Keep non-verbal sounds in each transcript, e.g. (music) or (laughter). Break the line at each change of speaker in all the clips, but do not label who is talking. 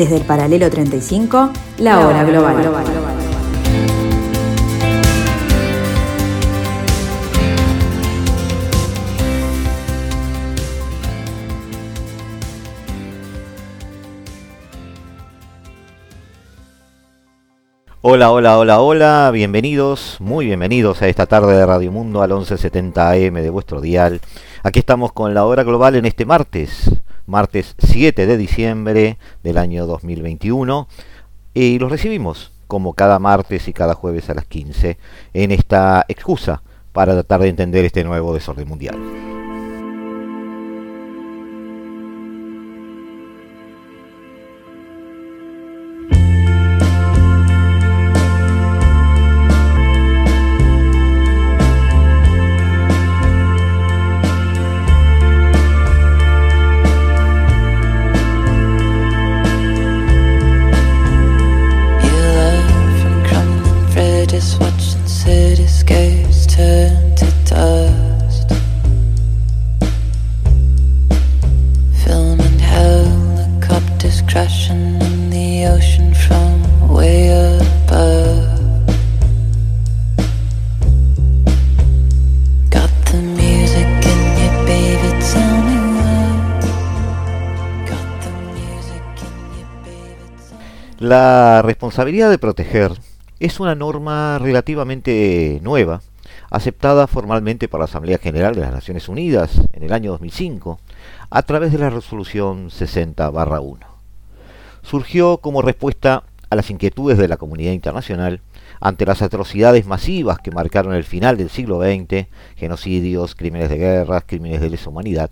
Desde el paralelo 35, la hora global.
Hola, hola, hola, hola, bienvenidos, muy bienvenidos a esta tarde de Radio Mundo al 1170 AM de vuestro dial. Aquí estamos con la hora global en este martes, martes 7 de diciembre del año 2021 y los recibimos como cada martes y cada jueves a las 15 en esta excusa para tratar de entender este nuevo desorden mundial. La responsabilidad de proteger es una norma relativamente nueva, aceptada formalmente por la Asamblea General de las Naciones Unidas en el año 2005 a través de la resolución 60-1. Surgió como respuesta a las inquietudes de la comunidad internacional ante las atrocidades masivas que marcaron el final del siglo XX, genocidios, crímenes de guerra, crímenes de lesa humanidad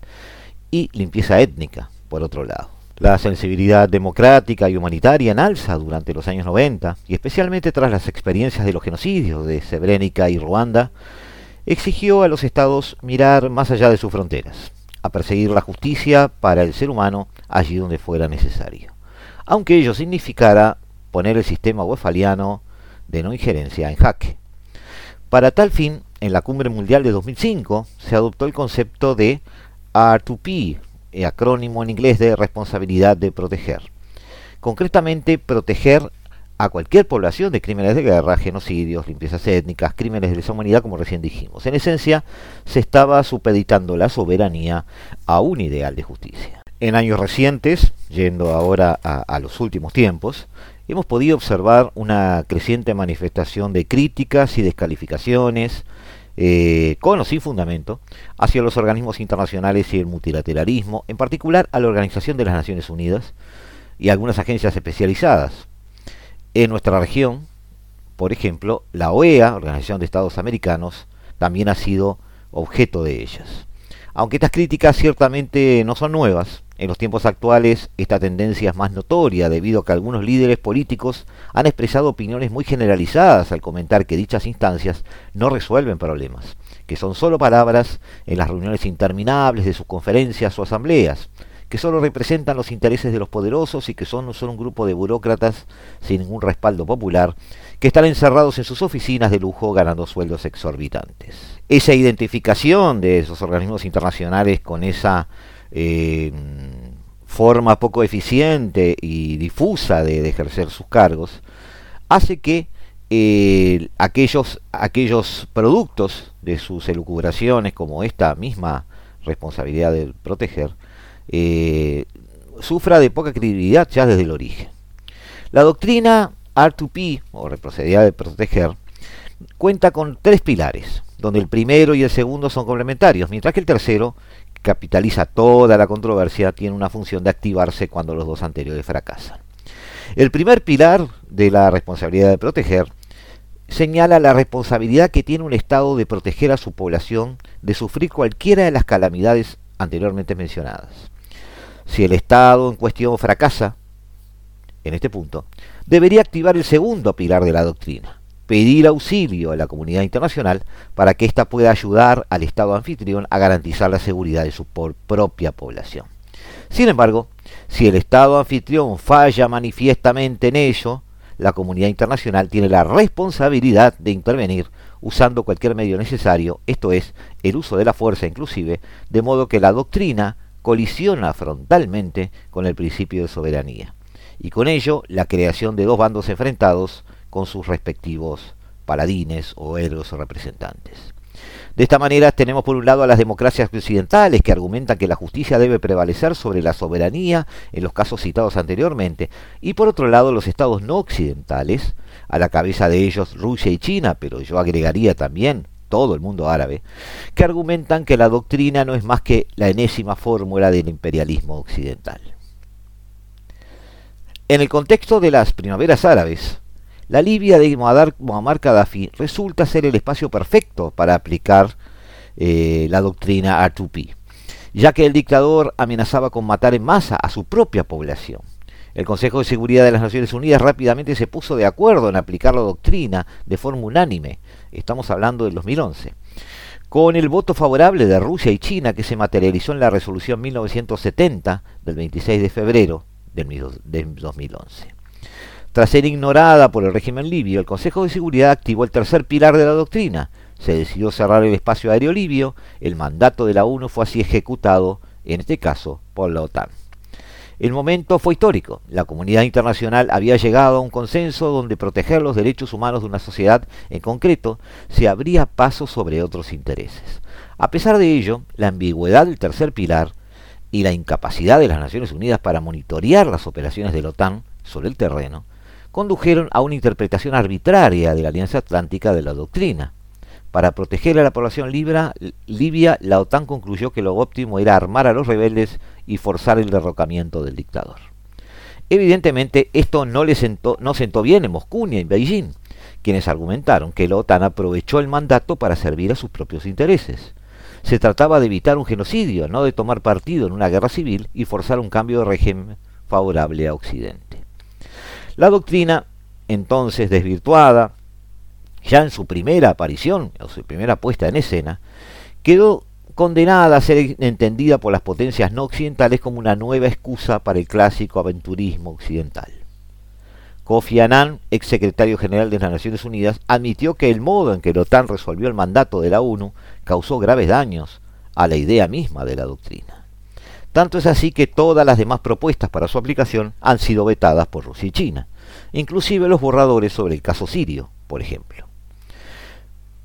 y limpieza étnica, por otro lado. La sensibilidad democrática y humanitaria en alza durante los años 90, y especialmente tras las experiencias de los genocidios de Srebrenica y Ruanda, exigió a los estados mirar más allá de sus fronteras, a perseguir la justicia para el ser humano allí donde fuera necesario, aunque ello significara poner el sistema westfaliano de no injerencia en jaque. Para tal fin, en la Cumbre Mundial de 2005 se adoptó el concepto de R2P, eh, acrónimo en inglés de responsabilidad de proteger. Concretamente, proteger a cualquier población de crímenes de guerra, genocidios, limpiezas étnicas, crímenes de lesa humanidad, como recién dijimos. En esencia, se estaba supeditando la soberanía a un ideal de justicia. En años recientes, yendo ahora a, a los últimos tiempos, hemos podido observar una creciente manifestación de críticas y descalificaciones eh, con o sin fundamento, hacia los organismos internacionales y el multilateralismo, en particular a la Organización de las Naciones Unidas y algunas agencias especializadas. En nuestra región, por ejemplo, la OEA, Organización de Estados Americanos, también ha sido objeto de ellas. Aunque estas críticas ciertamente no son nuevas, en los tiempos actuales esta tendencia es más notoria debido a que algunos líderes políticos han expresado opiniones muy generalizadas al comentar que dichas instancias no resuelven problemas, que son solo palabras en las reuniones interminables de sus conferencias o asambleas, que solo representan los intereses de los poderosos y que son solo un grupo de burócratas sin ningún respaldo popular, que están encerrados en sus oficinas de lujo ganando sueldos exorbitantes. Esa identificación de esos organismos internacionales con esa eh, forma poco eficiente y difusa de, ejercer sus cargos, hace que eh, aquellos, aquellos productos de sus elucubraciones, como esta misma responsabilidad de proteger, eh, sufra de poca credibilidad ya desde el origen. La doctrina R2P, o responsabilidad de proteger, cuenta con tres pilares, donde el primero y el segundo son complementarios, mientras que el tercero capitaliza toda la controversia, tiene una función de activarse cuando los dos anteriores fracasan. El primer pilar de la responsabilidad de proteger señala la responsabilidad que tiene un Estado de proteger a su población de sufrir cualquiera de las calamidades anteriormente mencionadas. Si el Estado en cuestión fracasa, en este punto, debería activar el segundo pilar de la doctrina, pedir auxilio a la comunidad internacional para que ésta pueda ayudar al Estado anfitrión a garantizar la seguridad de su propia población. Sin embargo, si el Estado anfitrión falla manifiestamente en ello, la comunidad internacional tiene la responsabilidad de intervenir usando cualquier medio necesario, esto es, el uso de la fuerza inclusive, de modo que la doctrina colisiona frontalmente con el principio de soberanía y con ello la creación de dos bandos enfrentados con sus respectivos paladines o héroes representantes. De esta manera tenemos por un lado a las democracias occidentales que argumentan que la justicia debe prevalecer sobre la soberanía en los casos citados anteriormente, y por otro lado los estados no occidentales, a la cabeza de ellos Rusia y China, pero yo agregaría también todo el mundo árabe, que argumentan que la doctrina no es más que la enésima fórmula del imperialismo occidental. En el contexto de las primaveras árabes, la Libia de Muammar Gaddafi resulta ser el espacio perfecto para aplicar eh, la doctrina R2P, ya que el dictador amenazaba con matar en masa a su propia población. El Consejo de Seguridad de las Naciones Unidas rápidamente se puso de acuerdo en aplicar la doctrina de forma unánime. Estamos hablando del 2011 con el voto favorable de Rusia y China que se materializó en la resolución 1970 del 26 de febrero del 2011. Tras ser ignorada por el régimen libio, el Consejo de Seguridad activó el tercer pilar de la doctrina. Se decidió cerrar el espacio aéreo libio, el mandato de la ONU fue así ejecutado, en este caso, por la OTAN. El momento fue histórico. La comunidad internacional había llegado a un consenso donde proteger los derechos humanos de una sociedad en concreto se abría paso sobre otros intereses. A pesar de ello, la ambigüedad del tercer pilar y la incapacidad de las Naciones Unidas para monitorear las operaciones de la OTAN sobre el terreno condujeron a una interpretación arbitraria de la Alianza Atlántica de la doctrina. Para proteger a la población libia, la OTAN concluyó que lo óptimo era armar a los rebeldes y forzar el derrocamiento del dictador. Evidentemente, esto no, le sentó, no sentó bien en Moscú ni en Beijing, quienes argumentaron que la OTAN aprovechó el mandato para servir a sus propios intereses. Se trataba de evitar un genocidio, no de tomar partido en una guerra civil y forzar un cambio de régimen favorable a Occidente. La doctrina, entonces desvirtuada, ya en su primera aparición, o su primera puesta en escena, quedó condenada a ser entendida por las potencias no occidentales como una nueva excusa para el clásico aventurismo occidental. Kofi Annan, ex secretario general de las Naciones Unidas, admitió que el modo en que la OTAN resolvió el mandato de la ONU causó graves daños a la idea misma de la doctrina. Tanto es así que todas las demás propuestas para su aplicación han sido vetadas por Rusia y China, inclusive los borradores sobre el caso sirio, por ejemplo.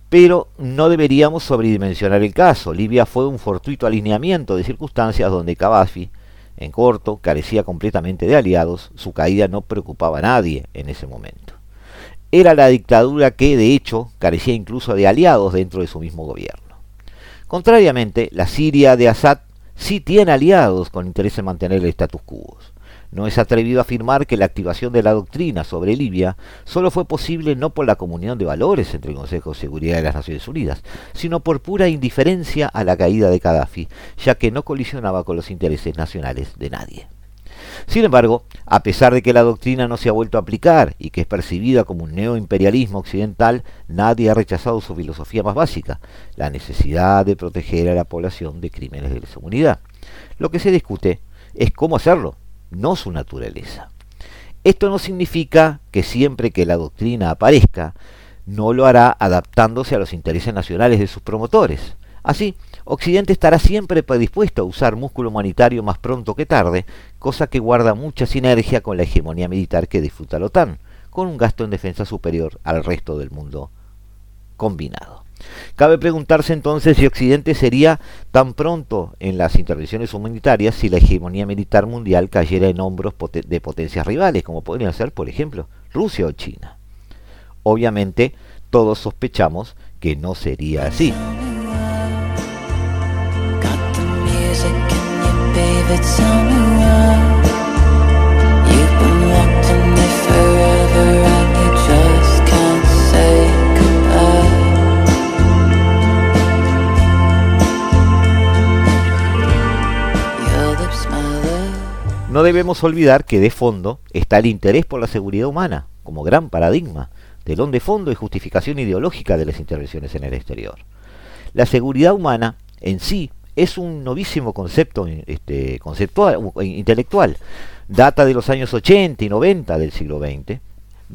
Pero no deberíamos sobredimensionar el caso. Libia fue un fortuito alineamiento de circunstancias donde Gaddafi, en corto, carecía completamente de aliados, su caída no preocupaba a nadie en ese momento. Era la dictadura que, de hecho, carecía incluso de aliados dentro de su mismo gobierno. Contrariamente, la Siria de Assad sí tiene aliados con interés en mantener el status quo. No es atrevido afirmar que la activación de la doctrina sobre Libia solo fue posible no por la comunión de valores entre el Consejo de Seguridad de las Naciones Unidas, sino por pura indiferencia a la caída de Gaddafi, ya que no colisionaba con los intereses nacionales de nadie. Sin embargo, a pesar de que la doctrina no se ha vuelto a aplicar y que es percibida como un neoimperialismo occidental, nadie ha rechazado su filosofía más básica, la necesidad de proteger a la población de crímenes de lesa humanidad. Lo que se discute es cómo hacerlo, no su naturaleza. Esto no significa que siempre que la doctrina aparezca, no lo hará adaptándose a los intereses nacionales de sus promotores. Así, Occidente estará siempre predispuesto a usar músculo humanitario más pronto que tarde, cosa que guarda mucha sinergia con la hegemonía militar que disfruta la OTAN, con un gasto en defensa superior al resto del mundo combinado. Cabe preguntarse entonces si Occidente sería tan pronto en las intervenciones humanitarias si la hegemonía militar mundial cayera en hombros de potencias rivales, como podrían ser, por ejemplo, Rusia o China. Obviamente, todos sospechamos que no sería así. No debemos olvidar que de fondo está el interés por la seguridad humana, como gran paradigma, telón de fondo y justificación ideológica de las intervenciones en el exterior. La seguridad humana en sí es un novísimo concepto este, conceptual, intelectual. Data de los años 80 y 90 del siglo XX,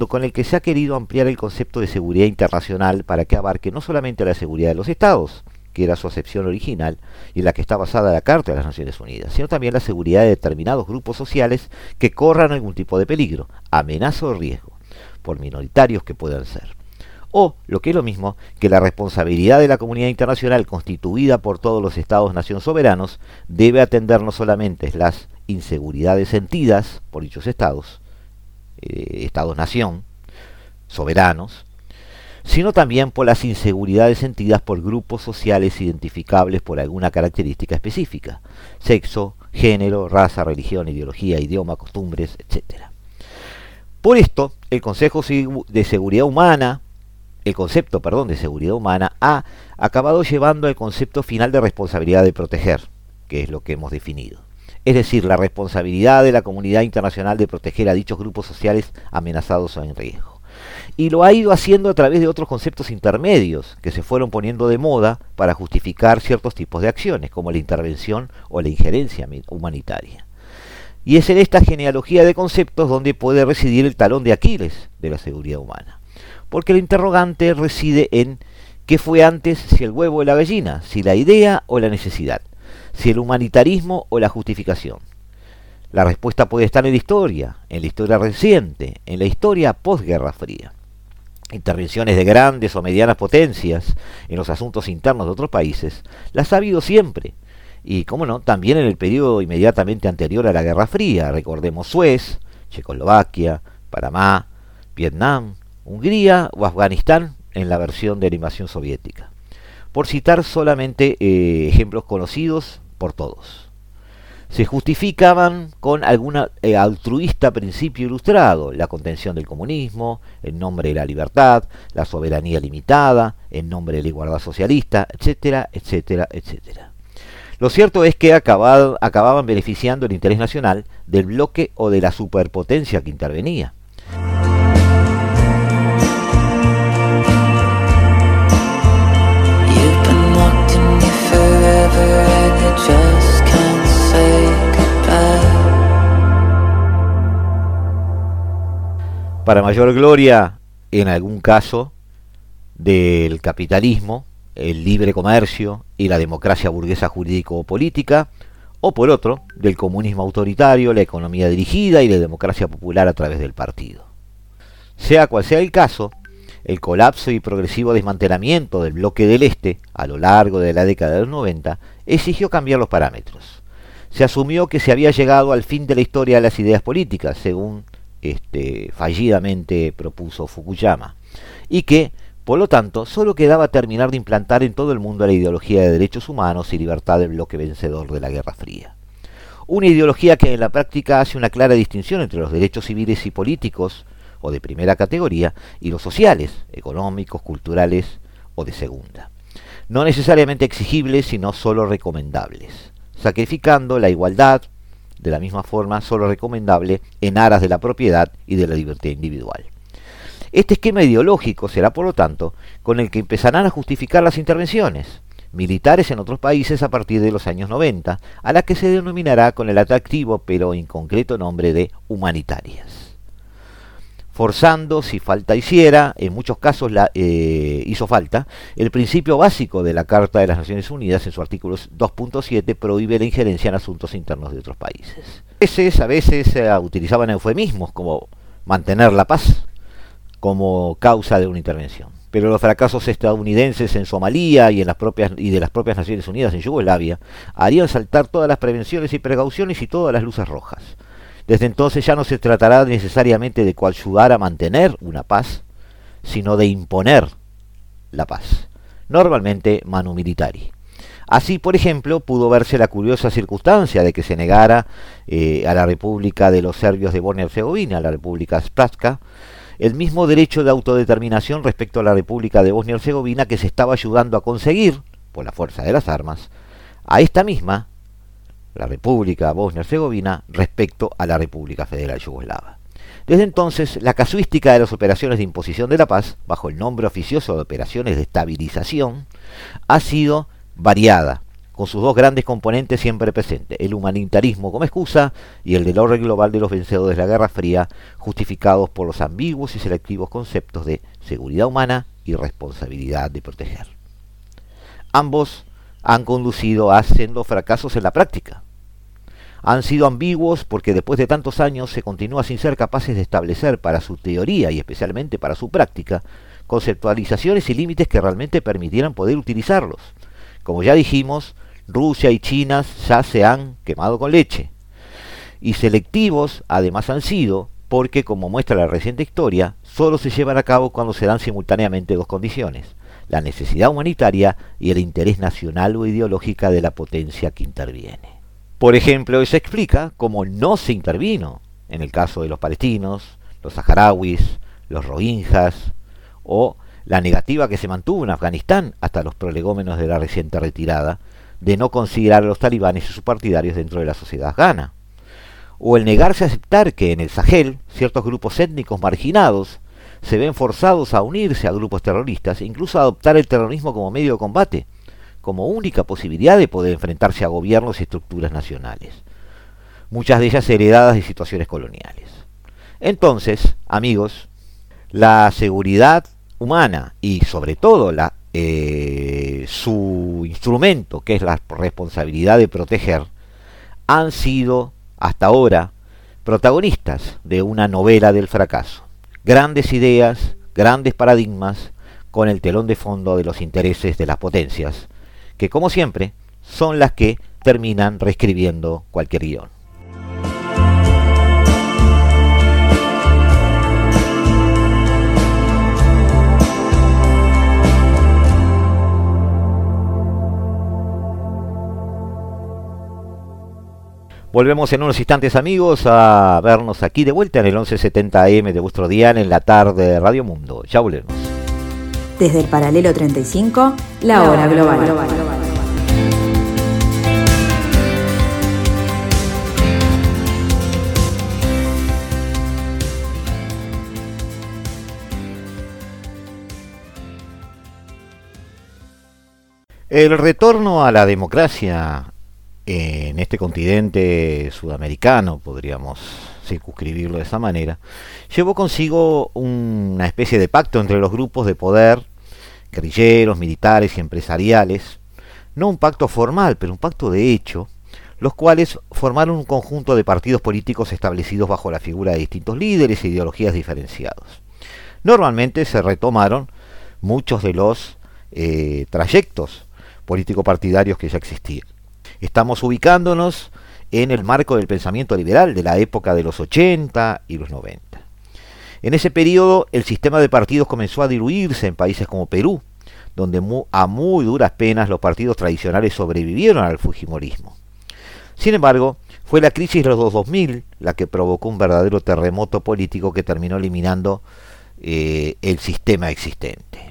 con el que se ha querido ampliar el concepto de seguridad internacional para que abarque no solamente la seguridad de los estados, que era su acepción original y en la que está basada la Carta de las Naciones Unidas, sino también la seguridad de determinados grupos sociales que corran algún tipo de peligro, amenaza o riesgo, por minoritarios que puedan ser. O, lo que es lo mismo, que la responsabilidad de la comunidad internacional constituida por todos los estados-nación soberanos debe atender no solamente las inseguridades sentidas por dichos estados, eh, estados-nación, soberanos, sino también por las inseguridades sentidas por grupos sociales identificables por alguna característica específica, sexo, género, raza, religión, ideología, idioma, costumbres, etc. Por esto, el Consejo de Seguridad Humana, el concepto, perdón, de seguridad humana ha acabado llevando al concepto final de responsabilidad de proteger, que es lo que hemos definido. Es decir, la responsabilidad de la comunidad internacional de proteger a dichos grupos sociales amenazados o en riesgo y lo ha ido haciendo a través de otros conceptos intermedios que se fueron poniendo de moda para justificar ciertos tipos de acciones, como la intervención o la injerencia humanitaria. Y es en esta genealogía de conceptos donde puede residir el talón de Aquiles de la seguridad humana. Porque el interrogante reside en qué fue antes, si el huevo o la gallina, si la idea o la necesidad, si el humanitarismo o la justificación. La respuesta puede estar en la historia, en la historia reciente, en la historia postguerra fría. Intervenciones de grandes o medianas potencias en los asuntos internos de otros países las ha habido siempre. Y, cómo no, también en el periodo inmediatamente anterior a la Guerra Fría. Recordemos Suez, Checoslovaquia, Panamá, Vietnam, Hungría o Afganistán en la versión de la invasión soviética. Por citar solamente eh, ejemplos conocidos por todos se justificaban con algún eh, altruista principio ilustrado, la contención del comunismo, en nombre de la libertad, la soberanía limitada, en nombre de la igualdad socialista, etcétera, etcétera, etcétera. Lo cierto es que acababan beneficiando el interés nacional del bloque o de la superpotencia que intervenía. Para mayor gloria, en algún caso, del capitalismo, el libre comercio y la democracia burguesa jurídico-política, o por otro, del comunismo autoritario, la economía dirigida y la democracia popular a través del partido. Sea cual sea el caso, el colapso y progresivo desmantelamiento del bloque del Este a lo largo de la década de los 90 exigió cambiar los parámetros. Se asumió que se había llegado al fin de la historia de las ideas políticas, según este, fallidamente propuso Fukuyama, y que, por lo tanto, solo quedaba terminar de implantar en todo el mundo la ideología de derechos humanos y libertad del bloque vencedor de la Guerra Fría. Una ideología que en la práctica hace una clara distinción entre los derechos civiles y políticos, o de primera categoría, y los sociales, económicos, culturales o de segunda. No necesariamente exigibles, sino solo recomendables, sacrificando la igualdad, de la misma forma solo recomendable en aras de la propiedad y de la libertad individual. Este esquema ideológico será, por lo tanto, con el que empezarán a justificar las intervenciones militares en otros países a partir de los años 90, a la que se denominará con el atractivo pero inconcreto nombre de humanitarias forzando, si falta hiciera, en muchos casos la, eh, hizo falta, el principio básico de la Carta de las Naciones Unidas en su artículo 2.7 prohíbe la injerencia en asuntos internos de otros países. A veces, a veces se utilizaban eufemismos como mantener la paz como causa de una intervención. Pero los fracasos estadounidenses en Somalia y, en las propias, y de las propias Naciones Unidas en Yugoslavia harían saltar todas las prevenciones y precauciones y todas las luces rojas. Desde entonces ya no se tratará necesariamente de coayudar a mantener una paz, sino de imponer la paz, normalmente manu militari. Así, por ejemplo, pudo verse la curiosa circunstancia de que se negara eh, a la República de los Serbios de Bosnia-Herzegovina, la República Spratska, el mismo derecho de autodeterminación respecto a la República de Bosnia-Herzegovina que se estaba ayudando a conseguir, por la fuerza de las armas, a esta misma la República Bosnia-Herzegovina respecto a la República Federal Yugoslava. Desde entonces, la casuística de las operaciones de imposición de la paz, bajo el nombre oficioso de operaciones de estabilización, ha sido variada, con sus dos grandes componentes siempre presentes, el humanitarismo como excusa y el del orden global de los vencedores de la Guerra Fría, justificados por los ambiguos y selectivos conceptos de seguridad humana y responsabilidad de proteger. Ambos han conducido a siendo fracasos en la práctica. Han sido ambiguos porque después de tantos años se continúa sin ser capaces de establecer para su teoría y especialmente para su práctica conceptualizaciones y límites que realmente permitieran poder utilizarlos. Como ya dijimos, Rusia y China ya se han quemado con leche. Y selectivos además han sido porque, como muestra la reciente historia, solo se llevan a cabo cuando se dan simultáneamente dos condiciones, la necesidad humanitaria y el interés nacional o ideológica de la potencia que interviene. Por ejemplo, eso explica cómo no se intervino en el caso de los palestinos, los saharauis, los rohingyas o la negativa que se mantuvo en Afganistán hasta los prolegómenos de la reciente retirada de no considerar a los talibanes y sus partidarios dentro de la sociedad afgana, o el negarse a aceptar que en el Sahel ciertos grupos étnicos marginados se ven forzados a unirse a grupos terroristas e incluso a adoptar el terrorismo como medio de combate, como única posibilidad de poder enfrentarse a gobiernos y estructuras nacionales, muchas de ellas heredadas de situaciones coloniales. Entonces, amigos, la seguridad humana y sobre todo la, eh, su instrumento, que es la responsabilidad de proteger, han sido hasta ahora protagonistas de una novela del fracaso. Grandes ideas, grandes paradigmas, con el telón de fondo de los intereses de las potencias, que como siempre son las que terminan reescribiendo cualquier guion. Volvemos en unos instantes amigos a vernos aquí de vuelta en el 1170M de vuestro día en la tarde de Radio Mundo. Ya volvemos.
Desde el paralelo 35, la, hora global. global.
El retorno a la democracia en este continente sudamericano, podríamos circunscribirlo de esa manera, llevó consigo una especie de pacto entre los grupos de poder, guerrilleros, militares y empresariales, no un pacto formal, pero un pacto de hecho, los cuales formaron un conjunto de partidos políticos establecidos bajo la figura de distintos líderes e ideologías diferenciados. Normalmente se retomaron muchos de los eh, trayectos político-partidarios que ya existían. Estamos ubicándonos en el marco del pensamiento liberal de la época de los 80 y los 90. En ese periodo el sistema de partidos comenzó a diluirse en países como Perú, donde a muy duras penas los partidos tradicionales sobrevivieron al Fujimorismo. Sin embargo, fue la crisis de los 2000 la que provocó un verdadero terremoto político que terminó eliminando eh, el sistema existente.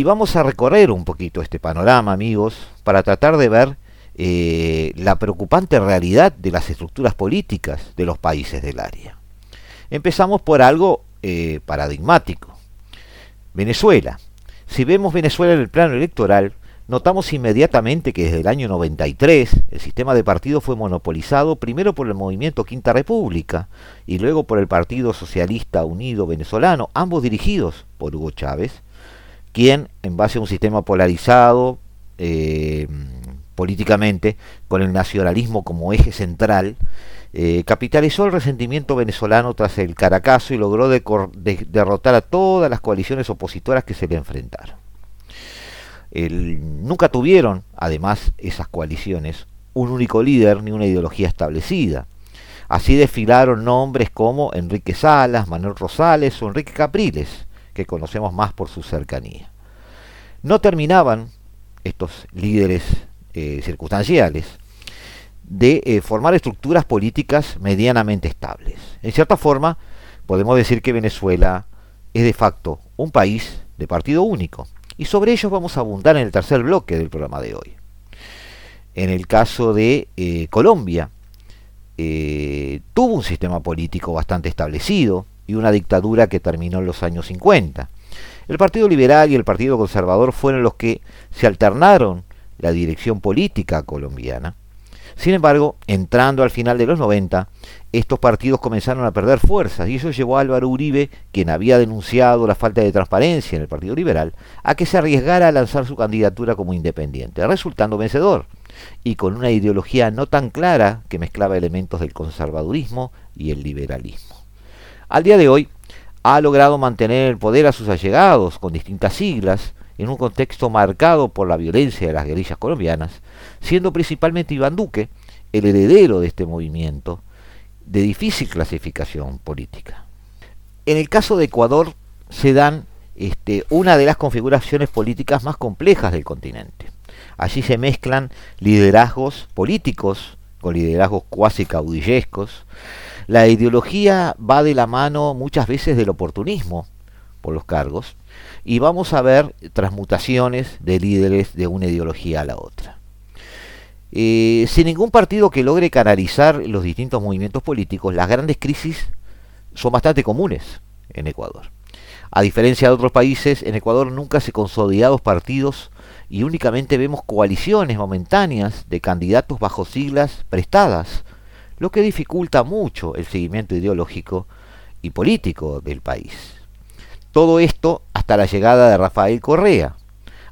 Y vamos a recorrer un poquito este panorama, amigos, para tratar de ver eh, la preocupante realidad de las estructuras políticas de los países del área. Empezamos por algo eh, paradigmático. Venezuela. Si vemos Venezuela en el plano electoral, notamos inmediatamente que desde el año 93 el sistema de partidos fue monopolizado primero por el movimiento Quinta República y luego por el Partido Socialista Unido Venezolano, ambos dirigidos por Hugo Chávez, quien, en base a un sistema polarizado eh, políticamente, con el nacionalismo como eje central, eh, capitalizó el resentimiento venezolano tras el Caracazo y logró derrotar a todas las coaliciones opositoras que se le enfrentaron. nunca tuvieron, además, esas coaliciones, un único líder ni una ideología establecida. Así desfilaron nombres como Enrique Salas, Manuel Rosales o Enrique Capriles, que conocemos más por su cercanía. No terminaban estos líderes eh, circunstanciales de eh, formar estructuras políticas medianamente estables. En cierta forma, podemos decir que Venezuela es de facto un país de partido único. Y sobre ello vamos a abundar en el tercer bloque del programa de hoy. En el caso de eh, Colombia, tuvo un sistema político bastante establecido y una dictadura que terminó en los años 50. El Partido Liberal y el Partido Conservador fueron los que se alternaron la dirección política colombiana. Sin embargo, entrando al final de los 90, estos partidos comenzaron a perder fuerzas y eso llevó a Álvaro Uribe, quien había denunciado la falta de transparencia en el Partido Liberal, a que se arriesgara a lanzar su candidatura como independiente, resultando vencedor y con una ideología no tan clara que mezclaba elementos del conservadurismo y el liberalismo. Al día de hoy, ha logrado mantener el poder a sus allegados con distintas siglas, en un contexto marcado por la violencia de las guerrillas colombianas, siendo principalmente Iván Duque el heredero de este movimiento de difícil clasificación política. En el caso de Ecuador se dan este, una de las configuraciones políticas más complejas del continente. Allí se mezclan liderazgos políticos con liderazgos cuasi caudillescos. La ideología va de la mano muchas veces del oportunismo por los cargos y vamos a ver transmutaciones de líderes de una ideología a la otra. Eh, sin ningún partido que logre canalizar los distintos movimientos políticos, las grandes crisis son bastante comunes en Ecuador. A diferencia de otros países, en Ecuador nunca se consolidados partidos y únicamente vemos coaliciones momentáneas de candidatos bajo siglas prestadas, lo que dificulta mucho el seguimiento ideológico y político del país. Todo esto hasta la llegada de Rafael Correa.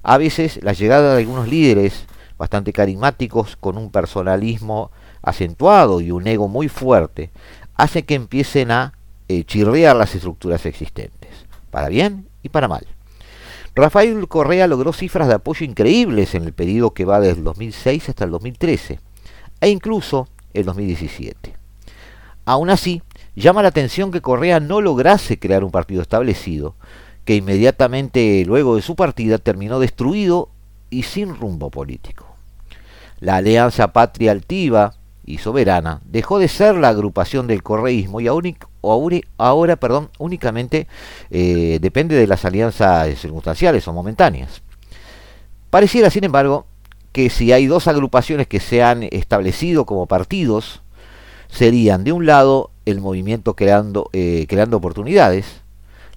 A veces la llegada de algunos líderes bastante carismáticos con un personalismo acentuado y un ego muy fuerte hace que empiecen a eh, chirrear las estructuras existentes, para bien y para mal. Rafael Correa logró cifras de apoyo increíbles en el periodo que va desde el 2006 hasta el 2013 e incluso el 2017. Aún así, llama la atención que Correa no lograse crear un partido establecido, que inmediatamente luego de su partida terminó destruido y sin rumbo político. La Alianza Patria Altiva y Soberana dejó de ser la agrupación del correísmo y ahora, únicamente eh, depende de las alianzas circunstanciales o momentáneas. Pareciera, sin embargo, que si hay dos agrupaciones que se han establecido como partidos, serían de un lado el movimiento creando, eh, creando oportunidades,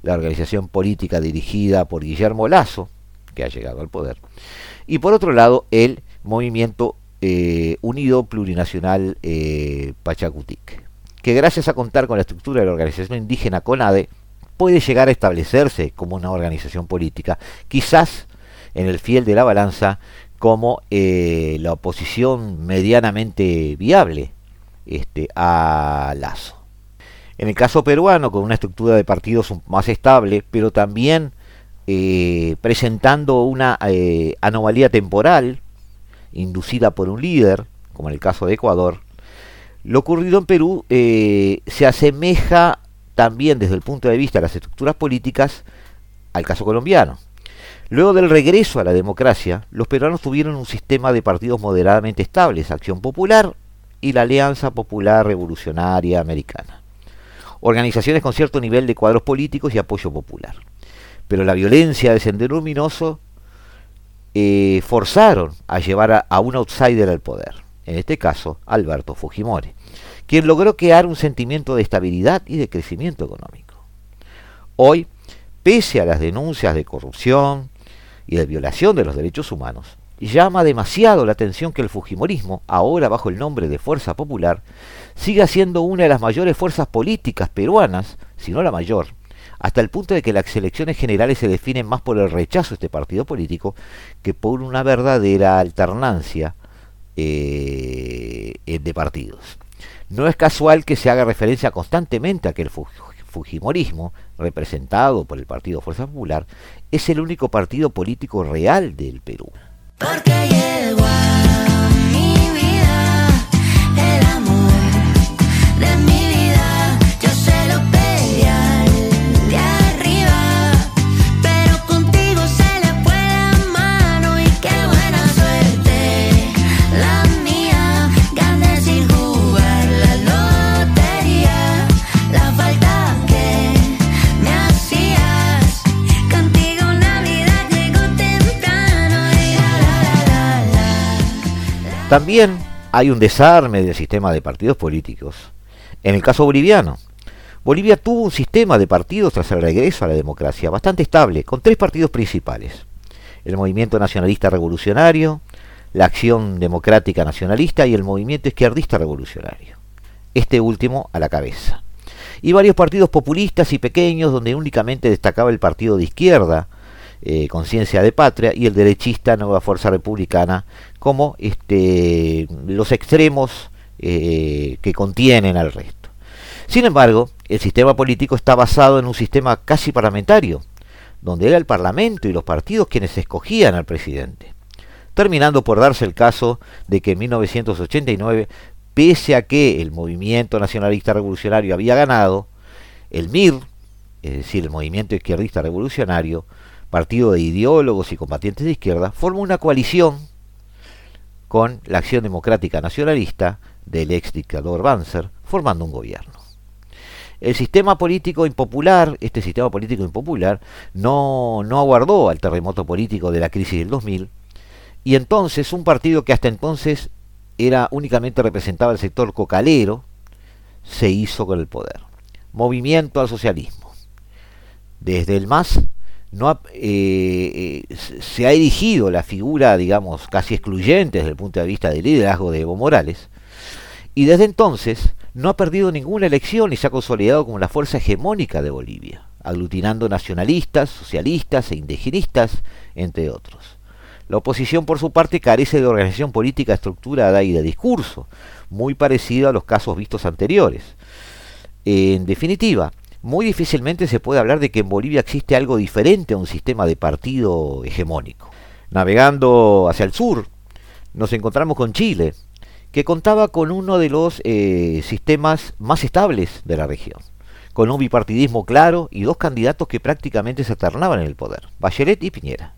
la organización política dirigida por Guillermo Lazo, que ha llegado al poder, y por otro lado el movimiento eh, unido plurinacional eh, Pachacutic, que gracias a contar con la estructura de la organización indígena CONADE, puede llegar a establecerse como una organización política, quizás en el fiel de la balanza como eh, la oposición medianamente viable este, a Lazo. En el caso peruano, con una estructura de partidos más estable, pero también presentando una anomalía temporal, inducida por un líder, como en el caso de Ecuador, lo ocurrido en Perú eh, se asemeja también desde el punto de vista de las estructuras políticas al caso colombiano. Luego del regreso a la democracia, los peruanos tuvieron un sistema de partidos moderadamente estables, Acción Popular y la Alianza Popular Revolucionaria Americana. Organizaciones con cierto nivel de cuadros políticos y apoyo popular. Pero la violencia de Sendero Luminoso eh, forzaron a llevar a, un outsider al poder, en este caso Alberto Fujimori, quien logró crear un sentimiento de estabilidad y de crecimiento económico. Hoy, pese a las denuncias de corrupción y de violación de los derechos humanos, llama demasiado la atención que el Fujimorismo, ahora bajo el nombre de Fuerza Popular, siga siendo una de las mayores fuerzas políticas peruanas, si no la mayor, hasta el punto de que las elecciones generales se definen más por el rechazo a este partido político que por una verdadera alternancia eh, de partidos. No es casual que se haga referencia constantemente a que el Fujimorismo, Fujimorismo, representado por el Partido Fuerza Popular, es el único partido político real del Perú. También hay un desarme del sistema de partidos políticos. En el caso boliviano, Bolivia tuvo un sistema de partidos tras el regreso a la democracia bastante estable, con tres partidos principales. El Movimiento Nacionalista Revolucionario, la Acción Democrática Nacionalista y el Movimiento Izquierdista Revolucionario. Este último a la cabeza. Y varios partidos populistas y pequeños donde únicamente destacaba el partido de izquierda, eh, Conciencia de Patria, y el derechista Nueva Fuerza Republicana, como este, los extremos eh, que contienen al resto. Sin embargo, el sistema político está basado en un sistema casi parlamentario, donde era el Parlamento y los partidos quienes escogían al presidente, terminando por darse el caso de que en 1989, pese a que el movimiento nacionalista revolucionario había ganado, el MIR, es decir, el movimiento izquierdista revolucionario, partido de ideólogos y combatientes de izquierda, formó una coalición con la Acción Democrática Nacionalista del ex dictador Banzer, formando un gobierno. El sistema político impopular, este sistema político impopular, no, no aguardó al terremoto político de la crisis del 2000, y entonces un partido que hasta entonces era únicamente representaba el sector cocalero, se hizo con el poder. Movimiento al socialismo. Desde el MAS no eh, eh, se ha erigido la figura, digamos, casi excluyente desde el punto de vista del liderazgo de Evo Morales, y desde entonces no ha perdido ninguna elección y se ha consolidado como la fuerza hegemónica de Bolivia, aglutinando nacionalistas, socialistas e indigenistas, entre otros. La oposición, por su parte, carece de organización política estructurada y de discurso, muy parecido a los casos vistos anteriores. En definitiva, muy difícilmente se puede hablar de que en Bolivia existe algo diferente a un sistema de partido hegemónico. Navegando hacia el sur, nos encontramos con Chile, que contaba con uno de los eh, sistemas más estables de la región, con un bipartidismo claro y dos candidatos que prácticamente se alternaban en el poder, Bachelet y Piñera.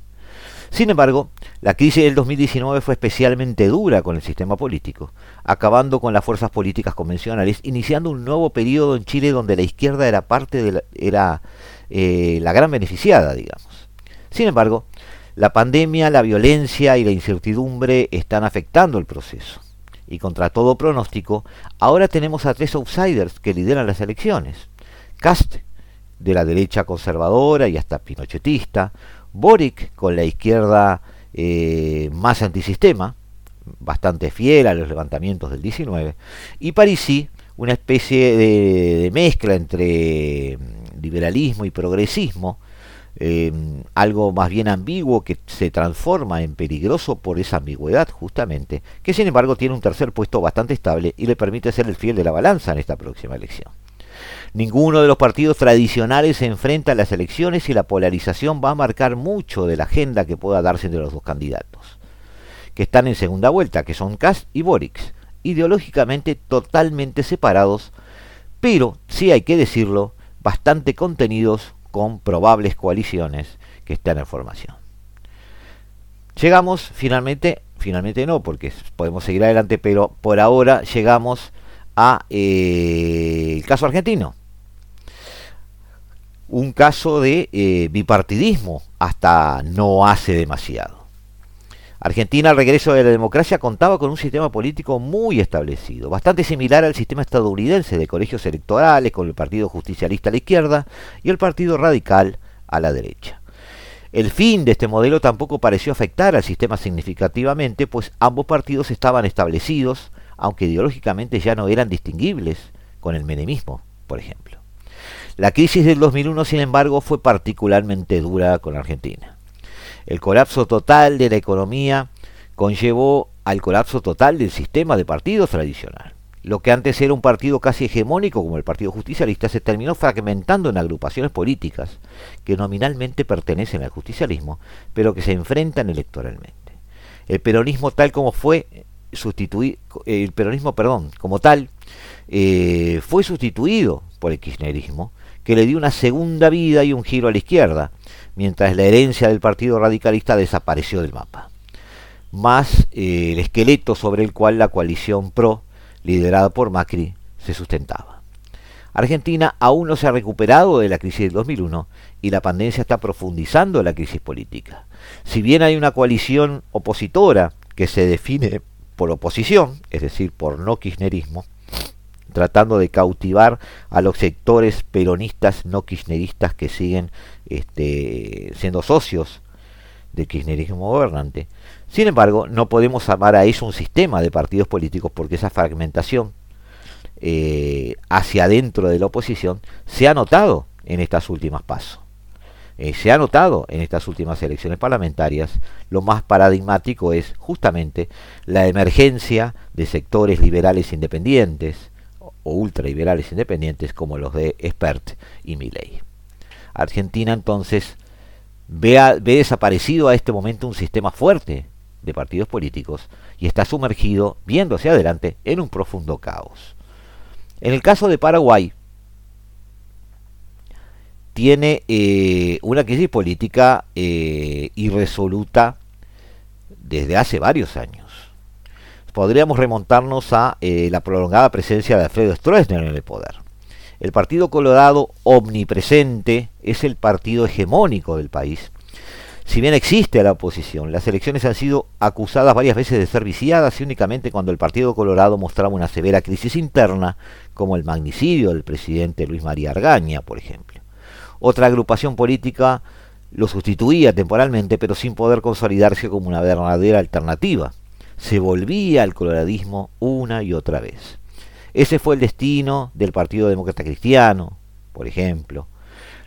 Sin embargo, la crisis del 2019 fue especialmente dura con el sistema político, acabando con las fuerzas políticas convencionales, iniciando un nuevo periodo en Chile donde la izquierda era parte de la, era eh, la gran beneficiada, digamos. Sin embargo, la pandemia, la violencia y la incertidumbre están afectando el proceso. Y contra todo pronóstico, ahora tenemos a tres outsiders que lideran las elecciones. Cast, de la derecha conservadora y hasta pinochetista, Boric con la izquierda eh, más antisistema, bastante fiel a los levantamientos del 19, y Parisi, una especie de, mezcla entre mm, liberalismo y progresismo, em, algo más bien ambiguo que se transforma en peligroso por esa ambigüedad justamente, que sin embargo tiene un tercer puesto bastante estable y le permite ser el fiel de la balanza en esta próxima elección. Ninguno de los partidos tradicionales se enfrenta a las elecciones y la polarización va a marcar mucho de la agenda que pueda darse entre los dos candidatos, que están en segunda vuelta, que son Kass y Boric, ideológicamente totalmente separados, pero, sí hay que decirlo, bastante contenidos con probables coaliciones que están en formación. Llegamos finalmente, finalmente no, porque podemos seguir adelante, pero por ahora llegamos a eh, el caso argentino. Un caso de eh, bipartidismo hasta no hace demasiado. Argentina al regreso de la democracia contaba con un sistema político muy establecido, bastante similar al sistema estadounidense de colegios electorales con el Partido Justicialista a la izquierda y el Partido Radical a la derecha. El fin de este modelo tampoco pareció afectar al sistema significativamente, pues ambos partidos estaban establecidos, aunque ideológicamente ya no eran distinguibles con el menemismo, por ejemplo. La crisis del 2001, sin embargo, fue particularmente dura con Argentina. El colapso total de la economía conllevó al colapso total del sistema de partidos tradicional. Lo que antes era un partido casi hegemónico como el Partido Justicialista se terminó fragmentando en agrupaciones políticas que nominalmente pertenecen al justicialismo, pero que se enfrentan electoralmente. El peronismo tal como fue sustituir, el peronismo, perdón, como tal, eh, fue sustituido por el kirchnerismo, que le dio una segunda vida y un giro a la izquierda, mientras la herencia del Partido Radicalista desapareció del mapa. Más eh, el esqueleto sobre el cual la coalición PRO, liderada por Macri, se sustentaba. Argentina aún no se ha recuperado de la crisis del 2001 y la pandemia está profundizando la crisis política. Si bien hay una coalición opositora que se define por oposición, es decir, por no kirchnerismo, tratando de cautivar a los sectores peronistas no kirchneristas que siguen este, siendo socios del kirchnerismo gobernante. Sin embargo, no podemos amar a eso un sistema de partidos políticos porque esa fragmentación eh, hacia adentro de la oposición se ha notado en estas últimas pasos. Eh, se ha notado en estas últimas elecciones parlamentarias, lo más paradigmático es justamente la emergencia de sectores liberales independientes o ultraliberales independientes como los de Expert y Milley. Argentina entonces ve, ve desaparecido a este momento un sistema fuerte de partidos políticos y está sumergido, viendo hacia adelante, en un profundo caos. En el caso de Paraguay, tiene eh, una crisis política eh, irresoluta desde hace varios años. Podríamos remontarnos a eh, la prolongada presencia de Alfredo Stroessner en el poder. El Partido Colorado omnipresente es el partido hegemónico del país. Si bien existe la oposición, las elecciones han sido acusadas varias veces de ser viciadas y únicamente cuando el Partido Colorado mostraba una severa crisis interna, como el magnicidio del presidente Luis María Argaña, por ejemplo. Otra agrupación política lo sustituía temporalmente, pero sin poder consolidarse como una verdadera alternativa. Se volvía al coloradismo una y otra vez. Ese fue el destino del Partido Demócrata Cristiano, por ejemplo,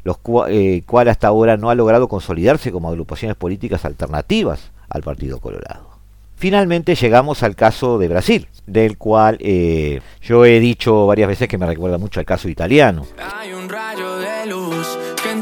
los eh, cual hasta ahora no ha logrado consolidarse como agrupaciones políticas alternativas al Partido Colorado. Finalmente llegamos al caso de Brasil, del cual eh, yo he dicho varias veces que me recuerda mucho al caso italiano.
Hay un rayo de luz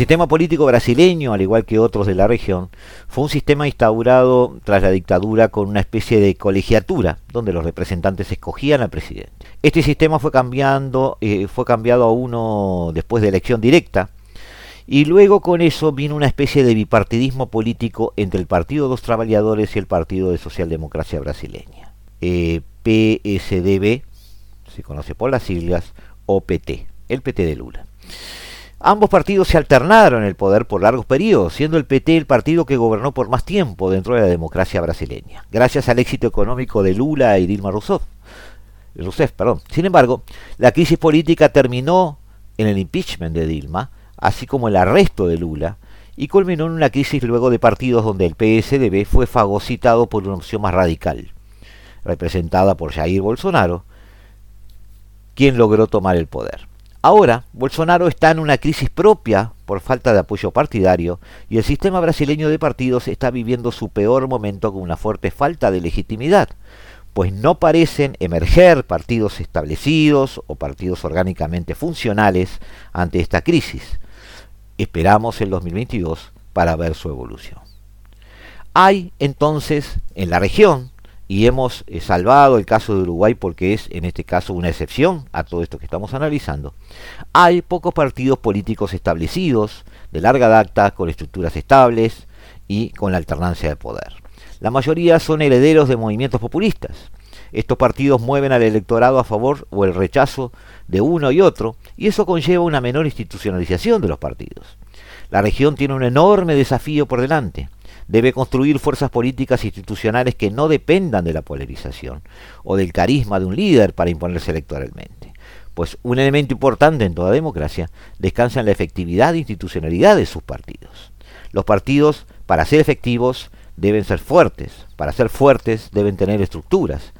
sistema político brasileño, al igual que otros de la región, fue un sistema instaurado tras la dictadura con una especie de colegiatura, donde los representantes escogían al presidente. Este sistema fue cambiando, eh, fue cambiado a uno después de elección directa, y luego con eso vino una especie de bipartidismo político entre el Partido de los Trabajadores y el Partido de Socialdemocracia Brasileña. Eh, PSDB, se conoce por las siglas, o PT, el PT de Lula. Ambos partidos se alternaron el poder por largos periodos, siendo el PT el partido que gobernó por más tiempo dentro de la democracia brasileña, gracias al éxito económico de Lula y Dilma Rousseff. Rousseff perdón. Sin embargo, la crisis política terminó en el impeachment de Dilma, así como el arresto de Lula, y culminó en una crisis luego de partidos donde el PSDB fue fagocitado por una opción más radical, representada por Jair Bolsonaro, quien logró tomar el poder. Ahora, Bolsonaro está en una crisis propia por falta de apoyo partidario y el sistema brasileño de partidos está viviendo su peor momento con una fuerte falta de legitimidad, pues no parecen emerger partidos establecidos o partidos orgánicamente funcionales ante esta crisis. Esperamos el 2022 para ver su evolución. Hay entonces en la región y hemos eh, salvado el caso de Uruguay porque es en este caso una excepción a todo esto que estamos analizando, hay pocos partidos políticos establecidos de larga data con estructuras estables y con la alternancia de poder. La mayoría son herederos de movimientos populistas. Estos partidos mueven al electorado a favor o el rechazo de uno y otro y eso conlleva una menor institucionalización de los partidos. La región tiene un enorme desafío por delante debe construir fuerzas políticas institucionales que no dependan de la polarización o del carisma de un líder para imponerse electoralmente. Pues un elemento importante en toda democracia descansa en la efectividad e institucionalidad de sus partidos. Los partidos, para ser efectivos, deben ser fuertes. Para ser fuertes deben tener estructuras.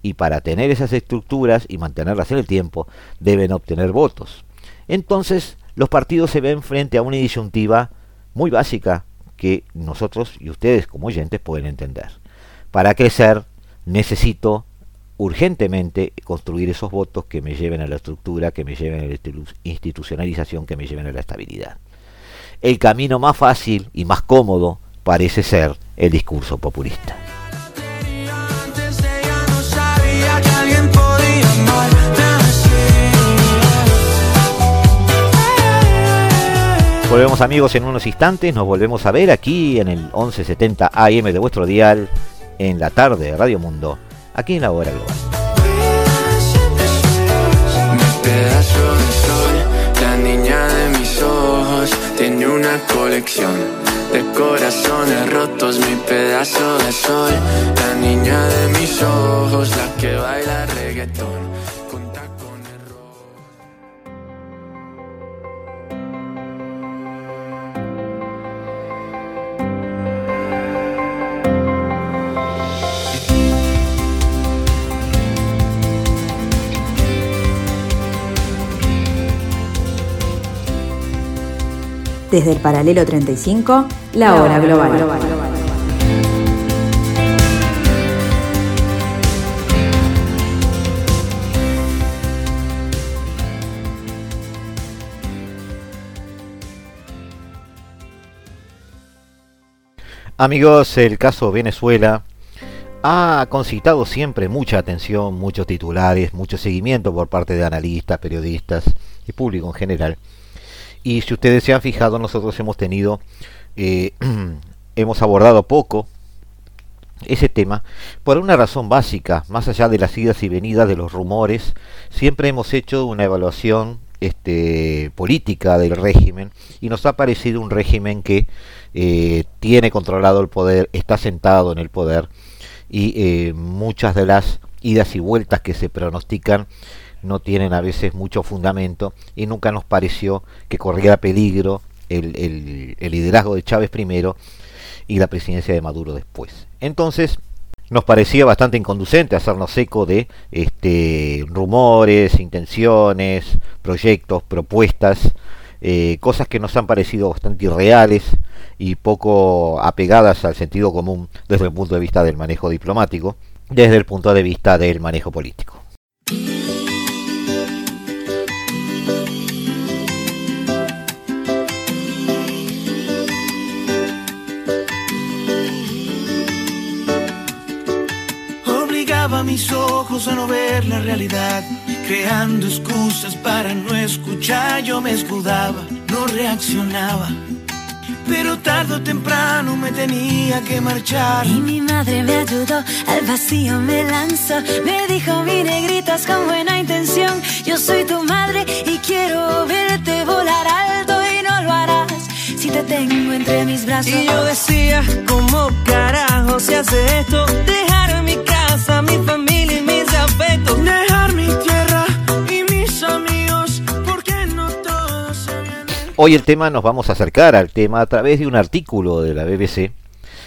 Y para tener esas estructuras y mantenerlas en el tiempo, deben obtener votos. Entonces, los partidos se ven frente a una disyuntiva muy básica que nosotros y ustedes como oyentes pueden entender. Para crecer necesito urgentemente construir esos votos que me lleven a la estructura, que me lleven a la institucionalización, que me lleven a la estabilidad. El camino más fácil y más cómodo parece ser el discurso populista. Volvemos amigos en unos instantes, nos volvemos a ver aquí en el 1170 AM de vuestro dial, en la tarde de Radio Mundo, aquí en la hora global.
Desde el paralelo 35, la, hora global.
Amigos, el caso Venezuela ha concitado siempre mucha atención, muchos titulares, mucho seguimiento por parte de analistas, periodistas y público en general. Y si ustedes se han fijado, nosotros hemos tenido, eh, (clears throat) hemos abordado poco ese tema por una razón básica, más allá de las idas y venidas de los rumores, siempre hemos hecho una evaluación este, política del régimen y nos ha parecido un régimen que eh, tiene controlado el poder, está sentado en el poder y eh, muchas de las idas y vueltas que se pronostican no tienen a veces mucho fundamento y nunca nos pareció que corriera peligro el, liderazgo de Chávez primero y la presidencia de Maduro después. Entonces, nos parecía bastante inconducente hacernos eco de este, rumores, intenciones, proyectos, propuestas, eh, cosas que nos han parecido bastante irreales y poco apegadas al sentido común desde el punto de vista del manejo diplomático, desde el punto de vista del manejo político.
Mis ojos a no ver la realidad, creando excusas para no escuchar. Yo me escudaba, no reaccionaba. Pero tarde o temprano me tenía que marchar.
Y mi madre me ayudó, al vacío me lanzó. Me dijo, mi negritas con buena intención. Yo soy tu madre y quiero verte volar alto si te tengo entre mis brazos.
Y yo decía, ¿cómo carajo se hace esto? Dejar mi casa, mi familia y mis afectos.
Dejar mi tierra y mis amigos, porque no todos se vienen.
Hoy el tema nos vamos a acercar al tema a través de un artículo de la BBC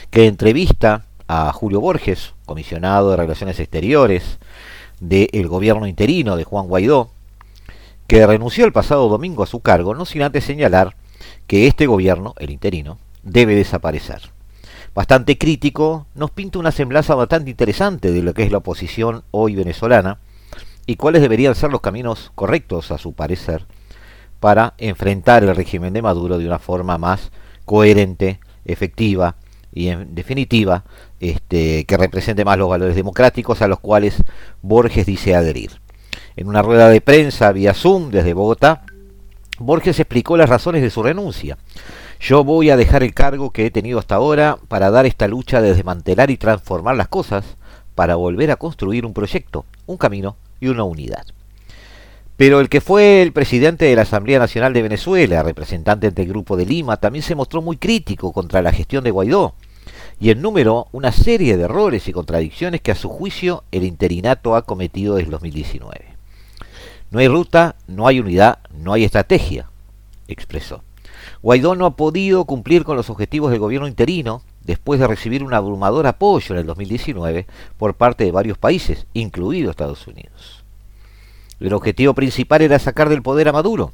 que entrevista a Julio Borges, comisionado de Relaciones Exteriores del gobierno interino de Juan Guaidó, que renunció el pasado domingo a su cargo, no sin antes señalar que este gobierno, el interino, debe desaparecer. Bastante crítico, nos pinta una semblanza bastante interesante de lo que es la oposición hoy venezolana y cuáles deberían ser los caminos correctos, a su parecer, para enfrentar el régimen de Maduro de una forma más coherente, efectiva y en definitiva este, que represente más los valores democráticos a los cuales Borges dice adherir. En una rueda de prensa vía Zoom desde Bogotá, Borges explicó las razones de su renuncia. Yo voy a dejar el cargo que he tenido hasta ahora para dar esta lucha de desmantelar y transformar las cosas, para volver a construir un proyecto, un camino y una unidad. Pero el que fue el presidente de la Asamblea Nacional de Venezuela, representante del Grupo de Lima, también se mostró muy crítico contra la gestión de Guaidó y enumeró una serie de errores y contradicciones que a su juicio el interinato ha cometido desde 2019. No hay ruta, no hay unidad, no hay estrategia, expresó. Guaidó no ha podido cumplir con los objetivos del gobierno interino después de recibir un abrumador apoyo en el 2019 por parte de varios países, incluido Estados Unidos. El objetivo principal era sacar del poder a Maduro,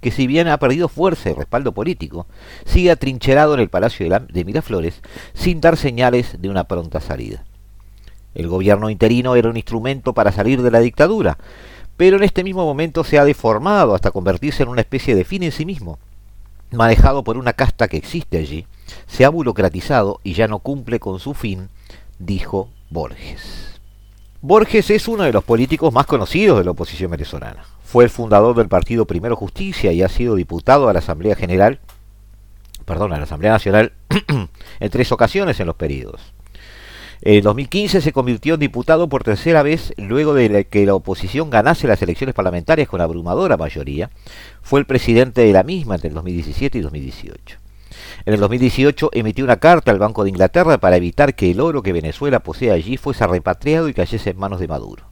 que si bien ha perdido fuerza y respaldo político, sigue atrincherado en el Palacio de Miraflores sin dar señales de una pronta salida. El gobierno interino era un instrumento para salir de la dictadura, pero en este mismo momento se ha deformado hasta convertirse en una especie de fin en sí mismo, manejado por una casta que existe allí se ha burocratizado y ya no cumple con su fin, dijo Borges. Borges es uno de los políticos más conocidos de la oposición venezolana. Fue el fundador del partido Primero Justicia y ha sido diputado a la Asamblea General, perdón, a la Asamblea Nacional (clears throat) en tres ocasiones en los periodos. En 2015 se convirtió en diputado por tercera vez luego de que la oposición ganase las elecciones parlamentarias con abrumadora mayoría. Fue el presidente de la misma entre el 2017 y 2018. En el 2018 emitió una carta al Banco de Inglaterra para evitar que el oro que Venezuela posee allí fuese repatriado y cayese en manos de Maduro.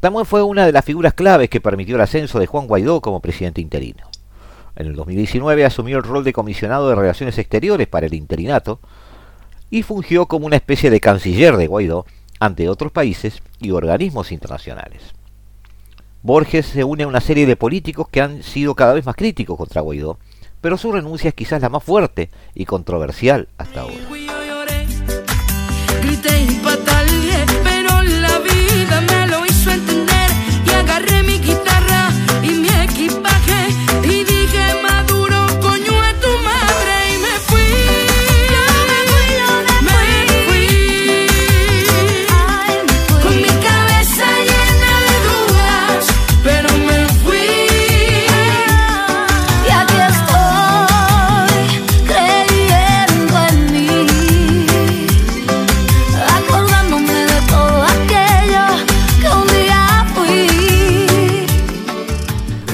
También fue una de las figuras claves que permitió el ascenso de Juan Guaidó como presidente interino. En el 2019 asumió el rol de comisionado de Relaciones Exteriores para el interinato y fungió como una especie de canciller de Guaidó ante otros países y organismos internacionales. Borges se une a una serie de políticos que han sido cada vez más críticos contra Guaidó, pero su renuncia es quizás la más fuerte y controversial hasta ahora.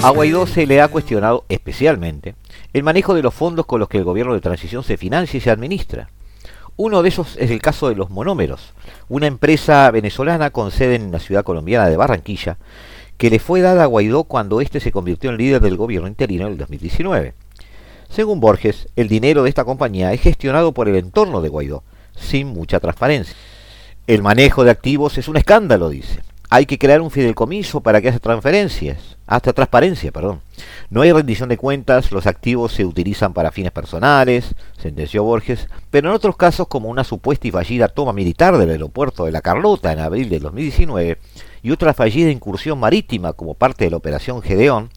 A Guaidó se le ha cuestionado especialmente el manejo de los fondos con los que el gobierno de transición se financia y se administra. Uno de esos es el caso de los monómeros, una empresa venezolana con sede en la ciudad colombiana de Barranquilla, que le fue dada a Guaidó cuando éste se convirtió en líder del gobierno interino en el 2019. Según Borges, el dinero de esta compañía es gestionado por el entorno de Guaidó, sin mucha transparencia. El manejo de activos es un escándalo, dice hay que crear un fideicomiso para que haya transferencias, hasta transparencia, perdón. No hay rendición de cuentas, los activos se utilizan para fines personales, sentenció Borges, pero en otros casos como una supuesta y fallida toma militar del aeropuerto de La Carlota en abril de 2019 y otra fallida incursión marítima como parte de la operación Gedeón,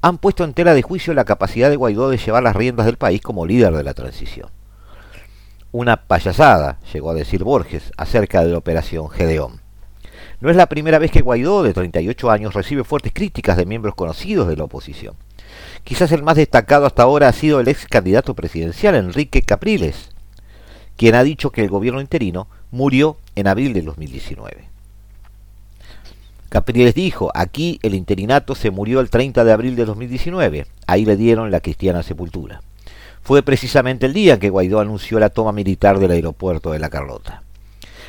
han puesto en tela de juicio la capacidad de Guaidó de llevar las riendas del país como líder de la transición. Una payasada, llegó a decir Borges, acerca de la operación Gedeón. No es la primera vez que Guaidó, de 38 años, recibe fuertes críticas de miembros conocidos de la oposición. Quizás el más destacado hasta ahora ha sido el ex candidato presidencial Enrique Capriles, quien ha dicho que el gobierno interino murió en abril de 2019. Capriles dijo, aquí el interinato se murió el 30 de abril de 2019, ahí le dieron la cristiana sepultura. Fue precisamente el día que Guaidó anunció la toma militar del aeropuerto de La Carlota.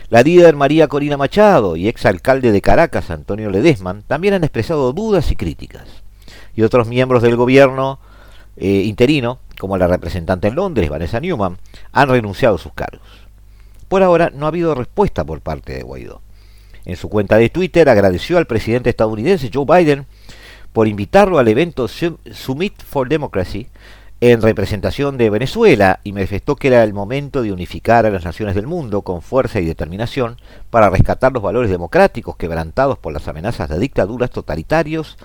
La líder María Corina Machado y exalcalde de Caracas, Antonio Ledesman, también han expresado dudas y críticas. Y otros miembros del gobierno eh, interino, como la representante en Londres, Vanessa Newman, han renunciado a sus cargos. Por ahora no ha habido respuesta por parte de Guaidó. En su cuenta de Twitter agradeció al presidente estadounidense Joe Biden por invitarlo al evento Summit for Democracy en representación de Venezuela y manifestó que era el momento de unificar a las naciones del mundo con fuerza y determinación para rescatar los valores democráticos quebrantados por las amenazas de dictaduras totalitarios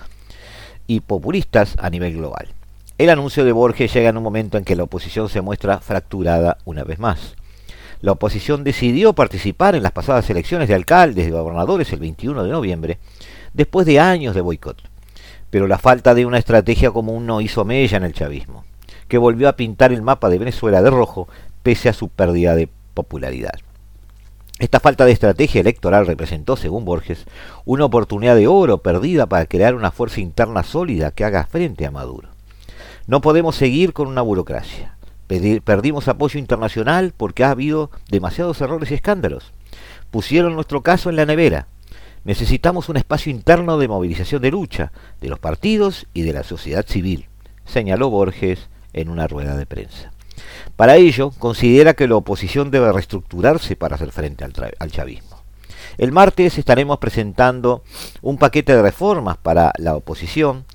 y populistas a nivel global. El anuncio de Borges llega en un momento en que la oposición se muestra fracturada una vez más. La oposición decidió participar en las pasadas elecciones de alcaldes y gobernadores el 21 de noviembre, después de años de boicot. Pero la falta de una estrategia común no hizo mella en el chavismo que volvió a pintar el mapa de Venezuela de rojo pese a su pérdida de popularidad. Esta falta de estrategia electoral representó, según Borges, una oportunidad de oro perdida para crear una fuerza interna sólida que haga frente a Maduro. No podemos seguir con una burocracia. Perdimos apoyo internacional porque ha habido demasiados errores y escándalos. Pusieron nuestro caso en la nevera. Necesitamos un espacio interno de movilización de lucha, de los partidos y de la sociedad civil, señaló Borges en una rueda de prensa. Para ello, considera que la oposición debe reestructurarse para hacer frente al, chavismo. El martes estaremos presentando un paquete de reformas para la oposición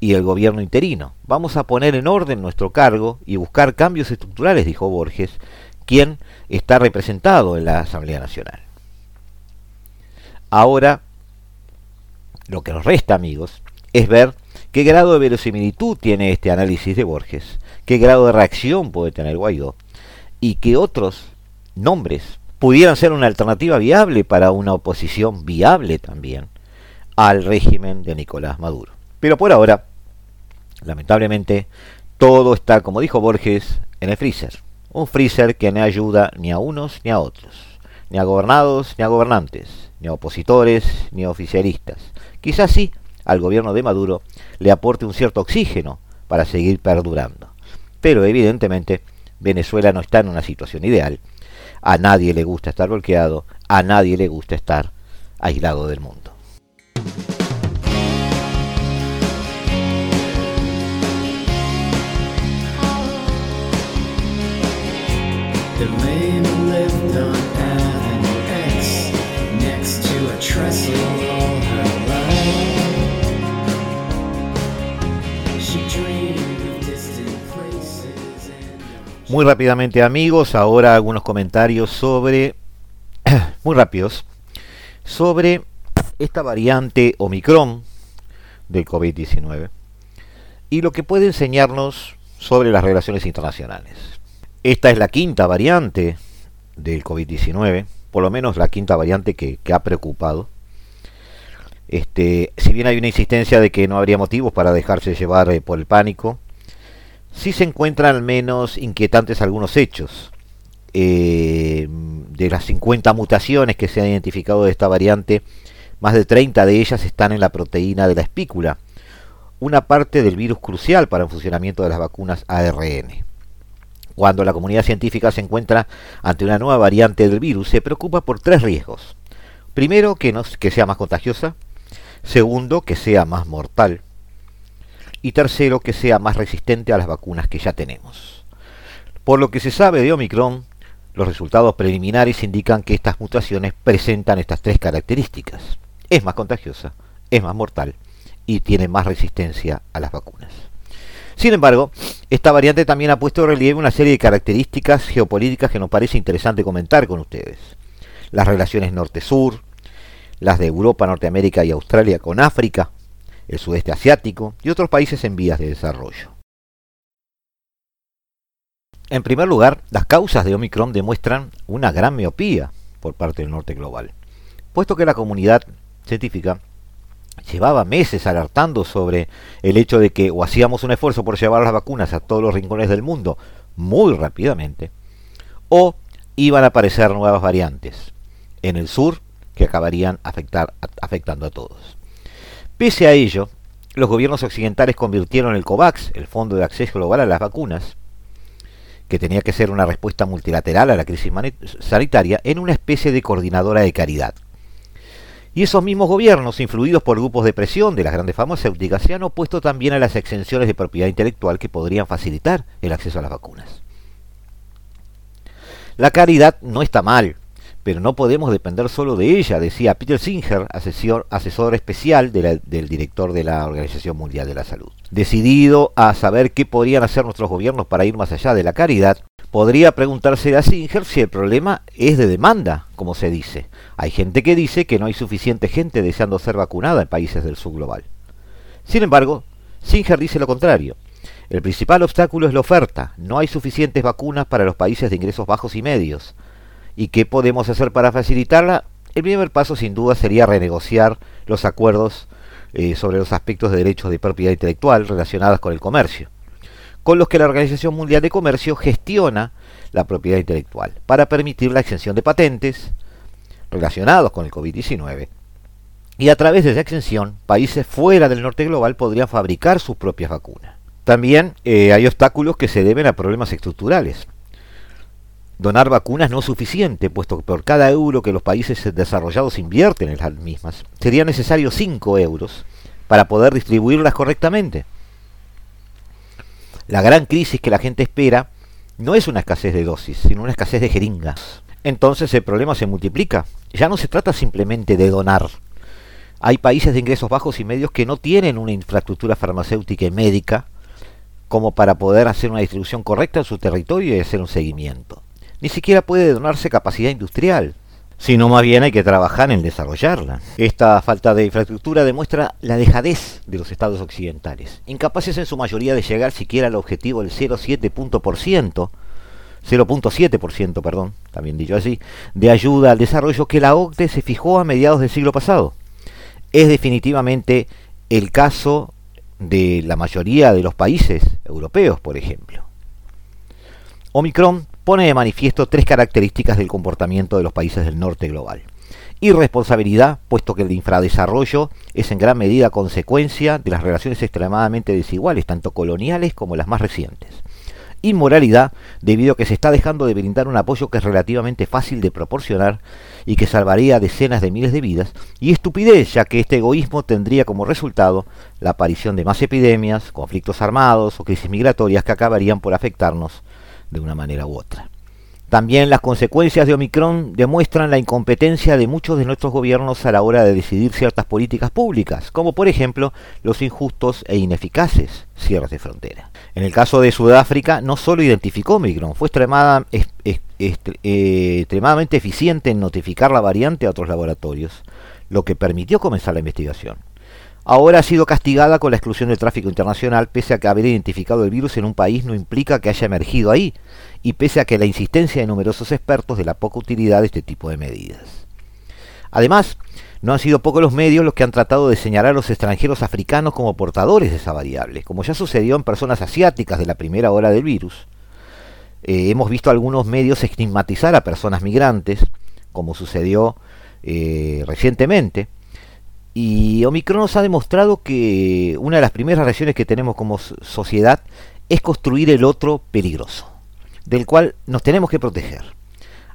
y el gobierno interino. Vamos a poner en orden nuestro cargo y buscar cambios estructurales, dijo Borges, quien está representado en la Asamblea Nacional. Ahora, lo que nos resta, amigos, es ver ¿Qué grado de verosimilitud tiene este análisis de Borges? ¿Qué grado de reacción puede tener Guaidó y que otros nombres pudieran ser una alternativa viable para una oposición viable también al régimen de Nicolás Maduro. Pero por ahora, lamentablemente, todo está, como dijo Borges, en el freezer. Un freezer que no ayuda ni a unos ni a otros, ni a gobernados ni a gobernantes, ni a opositores ni a oficialistas. Quizás sí al gobierno de Maduro le aporte un cierto oxígeno para seguir perdurando. Pero evidentemente Venezuela no está en una situación ideal. A nadie le gusta estar bloqueado, a nadie le gusta estar aislado del mundo. Muy rápidamente amigos, ahora algunos comentarios sobre, (clears throat) muy rápidos, sobre esta variante Omicron del COVID-19 y lo que puede enseñarnos sobre las relaciones internacionales. Esta es la quinta variante del COVID-19, por lo menos la quinta variante que, ha preocupado. Este, si bien hay una insistencia de que no habría motivos para dejarse llevar eh, por el pánico, sí se encuentran al menos inquietantes algunos hechos. Eh, de las 50 mutaciones que se han identificado de esta variante, más de 30 de ellas están en la proteína de la espícula, una parte del virus crucial para el funcionamiento de las vacunas ARN. Cuando la comunidad científica se encuentra ante una nueva variante del virus, se preocupa por tres riesgos. Primero, que, sea más contagiosa. Segundo, que sea más mortal. Y tercero, que sea más resistente a las vacunas que ya tenemos. Por lo que se sabe de Omicron, los resultados preliminares indican que estas mutaciones presentan estas tres características es más contagiosa, es más mortal y tiene más resistencia a las vacunas. Sin embargo, esta variante también ha puesto en relieve una serie de características geopolíticas que nos parece interesante comentar con ustedes. Las relaciones norte-sur, las de Europa, Norteamérica y Australia con África, el sudeste asiático y otros países en vías de desarrollo. En primer lugar, las causas de Omicron demuestran una gran miopía por parte del norte global, puesto que la comunidad científica llevaba meses alertando sobre el hecho de que o hacíamos un esfuerzo por llevar las vacunas a todos los rincones del mundo muy rápidamente, o iban a aparecer nuevas variantes en el sur que acabarían afectar, afectando a todos. Pese a ello, los gobiernos occidentales convirtieron el COVAX, el Fondo de Acceso Global a las Vacunas, que tenía que ser una respuesta multilateral a la crisis sanitaria, en una especie de coordinadora de caridad y esos mismos gobiernos, influidos por grupos de presión de las grandes farmacéuticas, se han opuesto también a las exenciones de propiedad intelectual que podrían facilitar el acceso a las vacunas. La caridad no está mal, pero no podemos depender solo de ella, decía Peter Singer, asesor, especial del director de la Organización Mundial de la Salud. Decidido a saber qué podrían hacer nuestros gobiernos para ir más allá de la caridad, podría preguntarse a Singer si el problema es de demanda, como se dice, hay gente que dice que no hay suficiente gente deseando ser vacunada en países del sur global. Sin embargo, Singer dice lo contrario. El principal obstáculo es la oferta. No hay suficientes vacunas para los países de ingresos bajos y medios. ¿Y qué podemos hacer para facilitarla? El primer paso sin duda sería renegociar los acuerdos eh, sobre los aspectos de derechos de propiedad intelectual relacionados con el comercio, con los que la Organización Mundial de Comercio gestiona la propiedad intelectual, para permitir la exención de patentes, relacionados con el COVID-19. Y a través de esa exención, países fuera del norte global podrían fabricar sus propias vacunas. También eh, hay obstáculos que se deben a problemas estructurales. Donar vacunas no es suficiente, puesto que por cada euro que los países desarrollados invierten en las mismas, sería necesario 5 euros para poder distribuirlas correctamente. La gran crisis que la gente espera no es una escasez de dosis, sino una escasez de jeringas entonces el problema se multiplica. Ya no se trata simplemente de donar. Hay países de ingresos bajos y medios que no tienen una infraestructura farmacéutica y médica como para poder hacer una distribución correcta en su territorio y hacer un seguimiento. Ni siquiera puede donarse capacidad industrial, sino más bien hay que trabajar en desarrollarla. Esta falta de infraestructura demuestra la dejadez de los estados occidentales, incapaces en su mayoría de llegar siquiera al objetivo del 0,7 punto por ciento 0.7%, perdón, también dicho así, de ayuda al desarrollo que la OCDE se fijó a mediados del siglo pasado. Es definitivamente el caso de la mayoría de los países europeos, por ejemplo. Omicron pone de manifiesto tres características del comportamiento de los países del norte global. Irresponsabilidad, puesto que el infradesarrollo es en gran medida consecuencia de las relaciones extremadamente desiguales, tanto coloniales como las más recientes. Inmoralidad, debido a que se está dejando de brindar un apoyo que es relativamente fácil de proporcionar y que salvaría decenas de miles de vidas. Y estupidez, ya que este egoísmo tendría como resultado la aparición de más epidemias, conflictos armados o crisis migratorias que acabarían por afectarnos de una manera u otra. También las consecuencias de Omicron demuestran la incompetencia de muchos de nuestros gobiernos a la hora de decidir ciertas políticas públicas, como por ejemplo los injustos e ineficaces cierres de frontera. En el caso de Sudáfrica, no solo identificó Omicron, fue eh, extremadamente eficiente en notificar la variante a otros laboratorios, lo que permitió comenzar la investigación ahora ha sido castigada con la exclusión del tráfico internacional, pese a que haber identificado el virus en un país no implica que haya emergido ahí, y pese a que la insistencia de numerosos expertos de la poca utilidad de este tipo de medidas. Además, no han sido pocos los medios los que han tratado de señalar a los extranjeros africanos como portadores de esa variable, como ya sucedió en personas asiáticas de la primera hora del virus. Eh, hemos visto algunos medios estigmatizar a personas migrantes, como sucedió eh, recientemente, y Omicron nos ha demostrado que una de las primeras reacciones que tenemos como sociedad es construir el otro peligroso, del cual nos tenemos que proteger.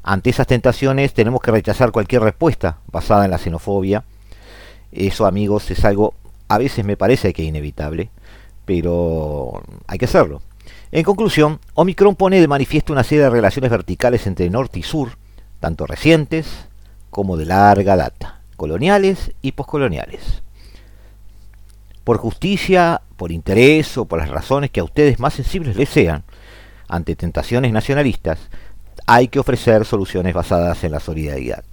Ante esas tentaciones tenemos que rechazar cualquier respuesta basada en la xenofobia. Eso, amigos, es algo a veces me parece que inevitable, pero hay que hacerlo. En conclusión, Omicron pone de manifiesto una serie de relaciones verticales entre norte y sur, tanto recientes como de larga data coloniales y poscoloniales. Por justicia, por interés o por las razones que a ustedes más sensibles les sean, ante tentaciones nacionalistas, hay que ofrecer soluciones basadas en la solidaridad.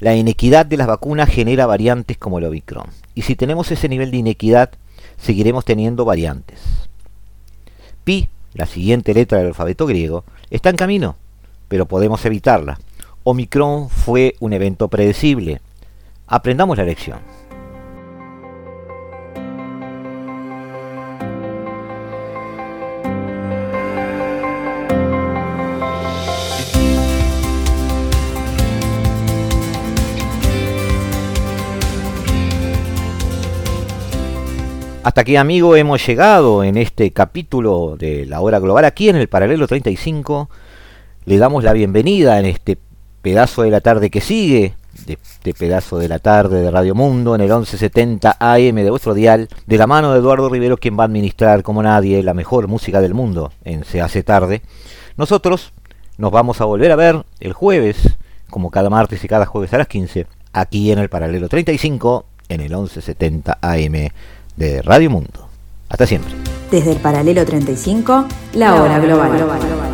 La inequidad de las vacunas genera variantes como el Omicron, y si tenemos ese nivel de inequidad, seguiremos teniendo variantes. Pi, la siguiente letra del alfabeto griego, está en camino, pero podemos evitarla Omicron fue un evento predecible. Aprendamos la lección. Hasta aquí, amigo, hemos llegado en este capítulo de la hora global aquí en el paralelo 35. Le damos la bienvenida en este pedazo de la tarde que sigue, de este pedazo de la tarde de Radio Mundo en el 1170 AM de vuestro dial, de la mano de Eduardo Rivero, quien va a administrar como nadie la mejor música del mundo en Se hace tarde. Nosotros nos vamos a volver a ver el jueves, como cada martes y cada jueves a las 15, aquí en el paralelo 35, en el 1170 AM de Radio Mundo. Hasta siempre.
Desde el paralelo 35, la hora global.